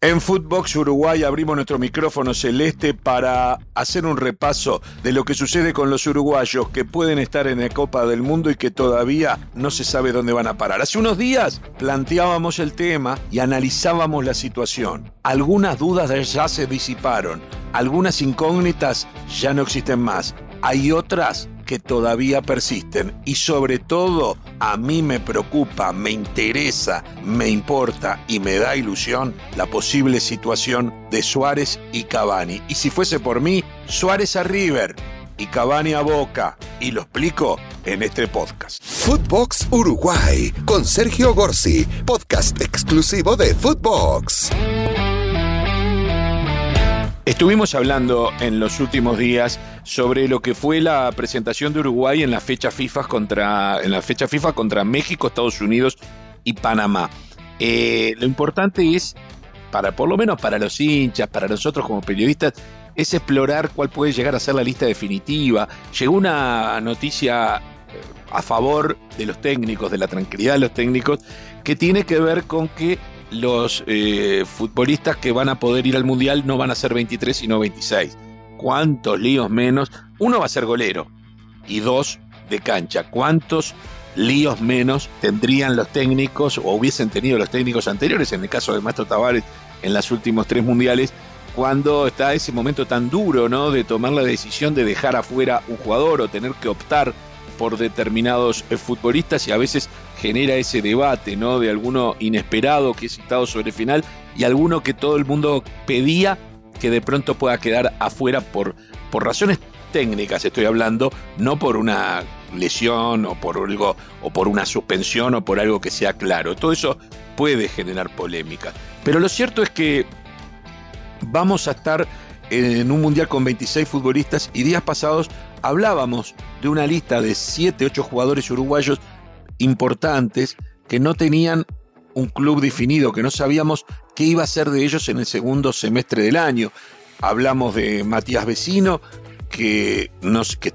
En Footbox Uruguay abrimos nuestro micrófono celeste para hacer un repaso de lo que sucede con los uruguayos que pueden estar en la Copa del Mundo y que todavía no se sabe dónde van a parar. Hace unos días planteábamos el tema y analizábamos la situación. Algunas dudas ya se disiparon, algunas incógnitas ya no existen más. Hay otras que todavía persisten y sobre todo a mí me preocupa, me interesa, me importa y me da ilusión la posible situación de Suárez y Cavani. Y si fuese por mí, Suárez a River y Cavani a Boca. Y lo explico en este podcast. Footbox Uruguay con Sergio Gorsi, podcast exclusivo de Footbox. Estuvimos hablando en los últimos días sobre lo que fue la presentación de Uruguay en la fecha FIFA contra, en FIFA contra México, Estados Unidos y Panamá. Eh, lo importante es, para por lo menos para los hinchas, para nosotros como periodistas, es explorar cuál puede llegar a ser la lista definitiva. Llegó una noticia eh, a favor de los técnicos, de la tranquilidad de los técnicos, que tiene que ver con que los eh, futbolistas que van a poder ir al Mundial no van a ser 23 sino 26. ¿Cuántos líos menos? Uno va a ser golero y dos de cancha. ¿Cuántos líos menos tendrían los técnicos o hubiesen tenido los técnicos anteriores, en el caso de Maestro Tavares en los últimos tres mundiales, cuando está ese momento tan duro, ¿no? De tomar la decisión de dejar afuera un jugador o tener que optar por determinados eh, futbolistas y a veces genera ese debate, ¿no? De alguno inesperado que es citado sobre el final y alguno que todo el mundo pedía que de pronto pueda quedar afuera por, por razones técnicas, estoy hablando, no por una lesión o por algo o por una suspensión o por algo que sea claro. Todo eso puede generar polémica. Pero lo cierto es que vamos a estar en un mundial con 26 futbolistas y días pasados hablábamos de una lista de 7, 8 jugadores uruguayos importantes que no tenían un club definido, que no sabíamos qué iba a ser de ellos en el segundo semestre del año. Hablamos de Matías Vecino, que, nos, que,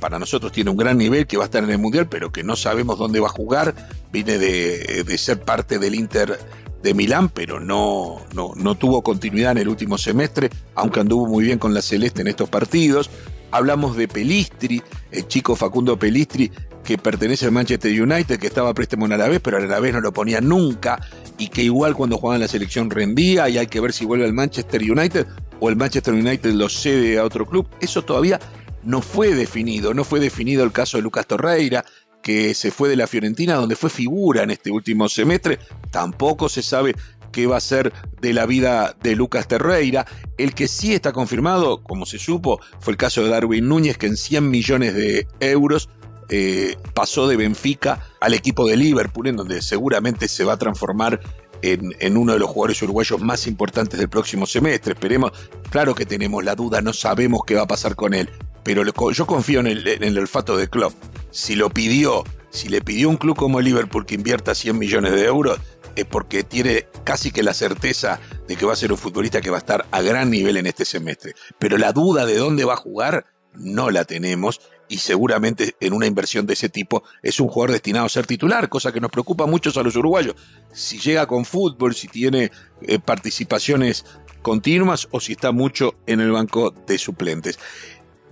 para nosotros tiene un gran nivel, que va a estar en el Mundial, pero que no sabemos dónde va a jugar. Viene de ser parte del Inter de Milán, pero no, no, no, tuvo continuidad en el último semestre, aunque anduvo muy bien con la Celeste en estos partidos. Hablamos de Pelistri, el chico Facundo Pelistri, que pertenece al Manchester United, que estaba préstamo en vez, pero a vez no lo ponía nunca, y que igual cuando jugaba en la selección rendía, y hay que ver si vuelve al Manchester United o el Manchester United lo cede a otro club. Eso todavía no fue definido, no fue definido el caso de Lucas Torreira, que se fue de la Fiorentina, donde fue figura en este último semestre. Tampoco se sabe qué va a ser de la vida de Lucas Terreira. El que sí está confirmado, como se supo, fue el caso de Darwin Núñez, que en 100 millones de euros eh, pasó de Benfica al equipo de Liverpool, en donde seguramente se va a transformar en, en, uno de los jugadores uruguayos más importantes del próximo semestre. Esperemos, claro que tenemos la duda, no sabemos qué va a pasar con él, pero yo confío en el, olfato de Klopp. Si lo pidió, si le pidió un club como Liverpool que invierta 100 millones de euros, es porque tiene casi que la certeza de que va a ser un futbolista que va a estar a gran nivel en este semestre. Pero la duda de dónde va a jugar no la tenemos y seguramente en una inversión de ese tipo es un jugador destinado a ser titular, cosa que nos preocupa mucho a los uruguayos. Si llega con fútbol, si tiene eh, participaciones continuas o si está mucho en el banco de suplentes.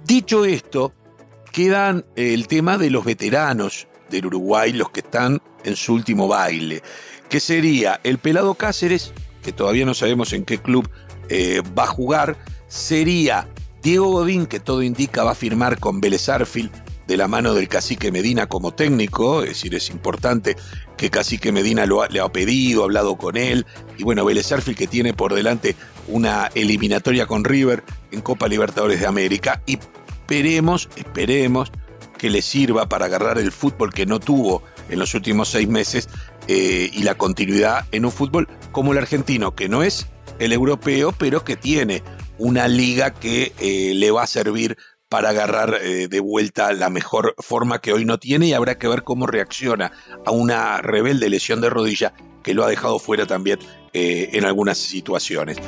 Dicho esto, quedan el tema de los veteranos del Uruguay, los que están en su último baile que sería el pelado Cáceres, que todavía no sabemos en qué club eh, va a jugar, sería Diego Godín, que todo indica va a firmar con Vélez de la mano del cacique Medina como técnico, es decir, es importante que cacique Medina lo le ha pedido, ha hablado con él, y bueno, Vélez que tiene por delante una eliminatoria con River en Copa Libertadores de América, y esperemos, esperemos que le sirva para agarrar el fútbol que no tuvo en los últimos seis meses eh, y la continuidad en un fútbol como el argentino, que no es el europeo, pero que tiene una liga que eh, le va a servir para agarrar eh, de vuelta la mejor forma que hoy no tiene y habrá que ver cómo reacciona a una rebelde lesión de rodilla que lo ha dejado fuera también en algunas situaciones.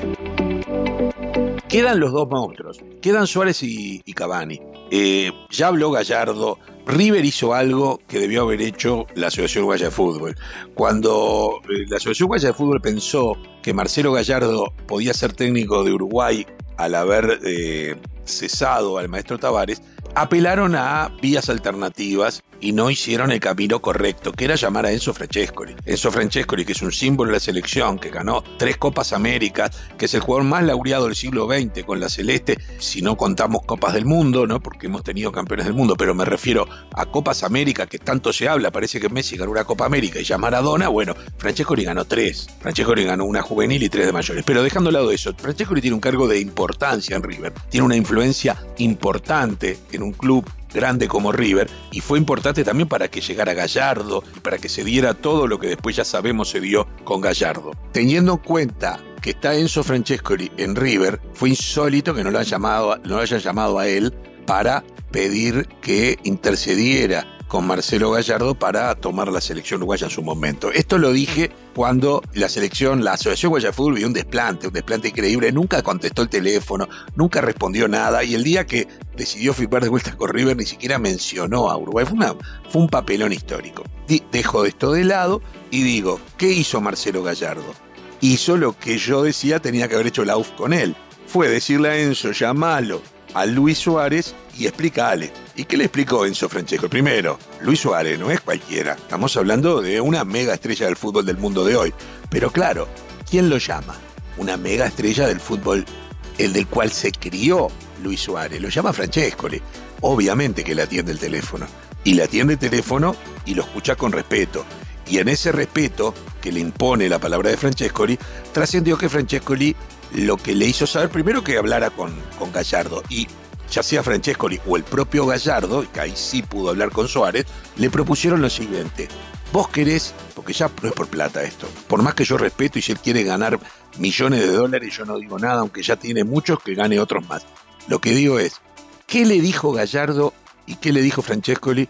quedan los dos monstruos, quedan Suárez y, Cavani. Eh, ya habló Gallardo, River hizo algo que debió haber hecho la Asociación Uruguaya de Fútbol. Cuando eh, la Asociación Uruguaya de Fútbol pensó que Marcelo Gallardo podía ser técnico de Uruguay al haber eh, cesado al maestro Tavares, apelaron a vías alternativas y no hicieron el camino correcto, que era llamar a Enzo Francescoli. Enzo Francescoli, que es un símbolo de la selección, que ganó tres Copas Américas, que es el jugador más laureado del siglo XX con la Celeste, si no contamos Copas del Mundo, ¿no? porque hemos tenido campeones del mundo, pero me refiero a Copas América, que tanto se habla, parece que Messi ganó una Copa América y ya Maradona, bueno, Francescoli ganó tres. Francescoli ganó una juvenil y tres de mayores. Pero dejando de lado eso, Francescoli tiene un cargo de importancia en River, tiene una influencia importante en un club grande como River y fue importante también para que llegara Gallardo y para que se diera todo lo que después ya sabemos se dio con Gallardo. Teniendo en cuenta que está Enzo Francescoli en River, fue insólito que no lo, hayan llamado, no lo hayan llamado a él para pedir que intercediera con Marcelo Gallardo para tomar la selección uruguaya en su momento. Esto lo dije cuando la selección, la Asociación Uruguaya de Fútbol vio un desplante, un desplante increíble, nunca contestó el teléfono, nunca respondió nada y el día que decidió firmar de vuelta con River ni siquiera mencionó a Uruguay. Fue, fue un papelón histórico. Dejo esto de lado y digo, ¿qué hizo Marcelo Gallardo? Hizo lo que yo decía tenía que haber hecho la UF con él. Fue decirle a Enzo, llamalo, a Luis Suárez y explícale. ¿Y qué le explicó Enzo Francesco? Primero, Luis Suárez no es cualquiera. Estamos hablando de una mega estrella del fútbol del mundo de hoy. Pero claro, ¿quién lo llama? Una mega estrella del fútbol, el del cual se crió Luis Suárez. Lo llama Francescoli. Obviamente que le atiende el teléfono. Y le atiende el teléfono y lo escucha con respeto. Y en ese respeto que le impone la palabra de Francescoli, trascendió que Francescoli lo que le hizo saber primero que hablara con, con Gallardo y ya sea Francescoli o el propio Gallardo, que ahí sí pudo hablar con Suárez, le propusieron lo siguiente. Vos querés, porque ya no es por plata esto, por más que yo respeto y si él quiere ganar millones de dólares, yo no digo nada, aunque ya tiene muchos, que gane otros más. Lo que digo es, ¿qué le dijo Gallardo y qué le dijo Francescoli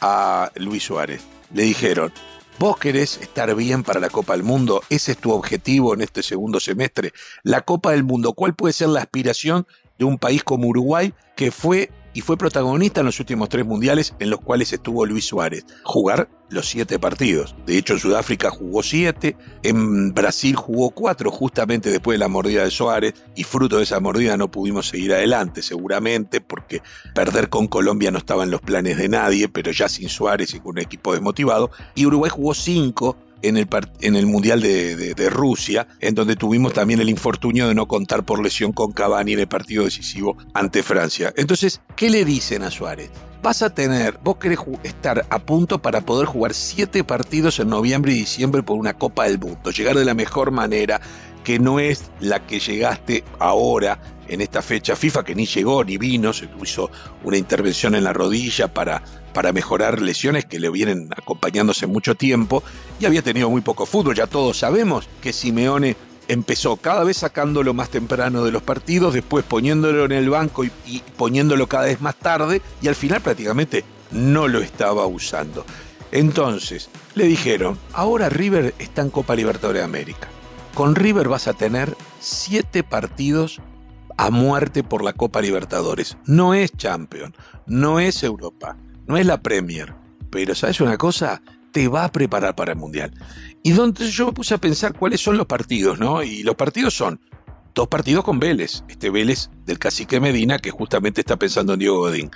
a Luis Suárez? Le dijeron, Vos querés estar bien para la Copa del Mundo, ese es tu objetivo en este segundo semestre. La Copa del Mundo, ¿cuál puede ser la aspiración de un país como Uruguay que fue y fue protagonista en los últimos tres mundiales en los cuales estuvo Luis Suárez. Jugar los siete partidos. De hecho, en Sudáfrica jugó siete, en Brasil jugó cuatro, justamente después de la mordida de Suárez, y fruto de esa mordida no pudimos seguir adelante, seguramente, porque perder con Colombia no estaba en los planes de nadie, pero ya sin Suárez y con un equipo desmotivado. Y Uruguay jugó cinco en el, en el Mundial de, Rusia, en donde tuvimos también el infortunio de no contar por lesión con Cavani en el partido decisivo ante Francia. Entonces, ¿qué le dicen a Suárez? Vas a tener, vos querés estar a punto para poder jugar siete partidos en noviembre y diciembre por una Copa del Mundo, llegar de la mejor manera, que no es la que llegaste ahora en esta fecha FIFA, que ni llegó ni vino, se hizo una intervención en la rodilla para, para mejorar lesiones que le vienen acompañándose mucho tiempo y había tenido muy poco fútbol. Ya todos sabemos que Simeone empezó cada vez sacándolo más temprano de los partidos, después poniéndolo en el banco y, y poniéndolo cada vez más tarde y al final prácticamente no lo estaba usando. Entonces, le dijeron, ahora River está en Copa Libertadores de América. Con River vas a tener siete partidos a muerte por la Copa Libertadores. No es Champion, no es Europa, no es la Premier. Pero ¿sabes una cosa? Te va a preparar para el Mundial. Y donde yo me puse a pensar cuáles son los partidos, ¿no? Y los partidos son dos partidos con Vélez. Este Vélez del cacique Medina, que justamente está pensando en Diego Godín.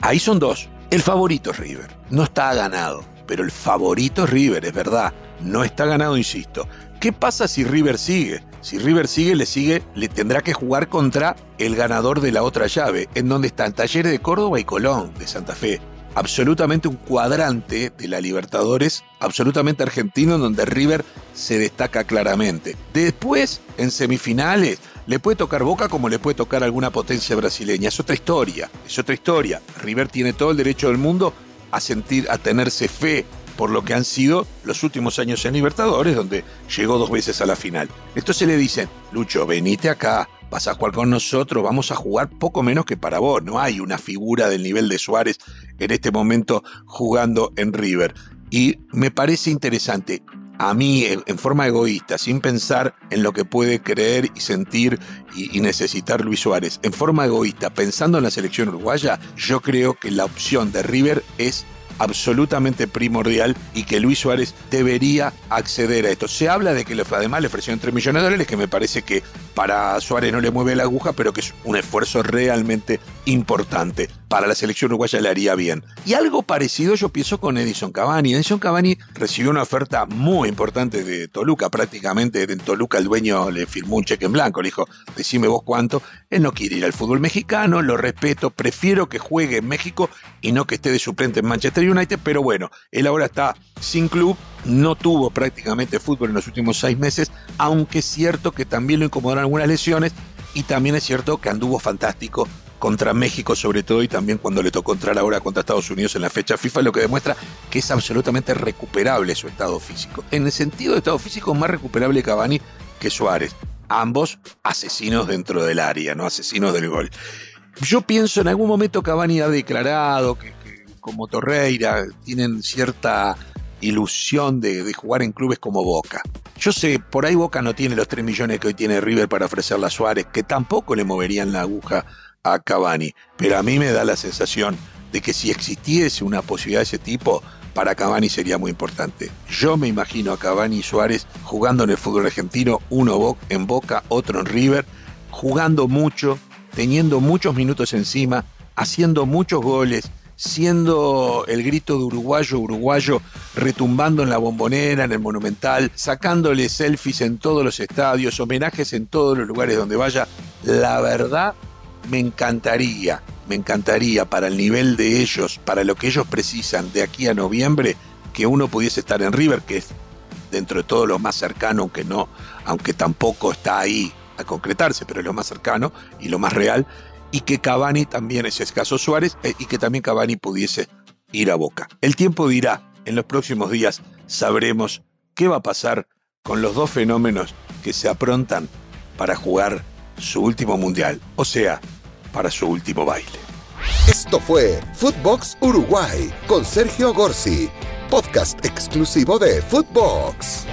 Ahí son dos. El favorito es River. No está ganado, pero el favorito es River, es verdad. No está ganado, insisto. ¿Qué pasa si River sigue? Si River sigue, le sigue, le tendrá que jugar contra el ganador de la otra llave, en donde están Talleres de Córdoba y Colón de Santa Fe. Absolutamente un cuadrante de la Libertadores, absolutamente argentino, en donde River se destaca claramente. Después, en semifinales, le puede tocar Boca como le puede tocar alguna potencia brasileña. Es otra historia, es otra historia. River tiene todo el derecho del mundo a sentir, a tenerse fe por lo que han sido los últimos años en Libertadores, donde llegó dos veces a la final. Entonces le dicen, Lucho, venite acá, vas a jugar con nosotros, vamos a jugar poco menos que para vos. No hay una figura del nivel de Suárez en este momento jugando en River. Y me parece interesante. a mí en, forma egoísta, sin pensar en lo que puede creer y sentir y, y, necesitar Luis Suárez, en forma egoísta, pensando en la selección uruguaya, yo creo que la opción de River es absolutamente primordial y que Luis Suárez debería acceder a esto. Se habla de que además le ofrecieron 3 millones de dólares, que me parece que para Suárez no le mueve la aguja, pero que es un esfuerzo realmente importante. Para la selección uruguaya le haría bien. Y algo parecido yo pienso con Edison Cavani. Edison Cavani recibió una oferta muy importante de Toluca, prácticamente en Toluca el dueño le firmó un cheque en blanco, le dijo, decime vos cuánto. Él no quiere ir al fútbol mexicano, lo respeto, prefiero que juegue en México y no que esté de suplente en Manchester United, pero bueno, él ahora está sin club, no tuvo prácticamente fútbol en los últimos seis meses, aunque es cierto que también lo incomodaron algunas lesiones y también es cierto que anduvo fantástico contra México sobre todo y también cuando le tocó entrar ahora contra Estados Unidos en la fecha FIFA, lo que demuestra que es absolutamente recuperable su estado físico. En el sentido de estado físico, más recuperable Cavani que Suárez. Ambos asesinos dentro del área, no asesinos del gol. Yo pienso en algún momento Cavani ha declarado que como Torreira tienen cierta ilusión de, jugar en clubes como Boca. Yo sé, por ahí Boca no tiene los 3 millones que hoy tiene River para ofrecerle a Suárez, que tampoco le moverían la aguja a Cavani, pero a mí me da la sensación de que si existiese una posibilidad de ese tipo, para Cavani sería muy importante. Yo me imagino a Cavani y Suárez jugando en el fútbol argentino, uno en Boca, otro en River, jugando mucho, teniendo muchos minutos encima, haciendo muchos goles, siendo el grito de uruguayo, uruguayo, retumbando en la bombonera, en el monumental, sacándole selfies en todos los estadios, homenajes en todos los lugares donde vaya. La verdad, me encantaría, me encantaría para el nivel de ellos, para lo que ellos precisan de aquí a noviembre, que uno pudiese estar en River, que es dentro de todo lo más cercano, aunque no, aunque tampoco está ahí a concretarse, pero es lo más cercano y lo más real, y que Cavani también es escaso Suárez eh, y que también Cavani pudiese ir a Boca. El tiempo dirá, en los próximos días sabremos qué va a pasar con los dos fenómenos que se aprontan para jugar su último mundial, o sea, para su último baile. Esto fue Footbox Uruguay con Sergio Gorsi, podcast exclusivo de Footbox.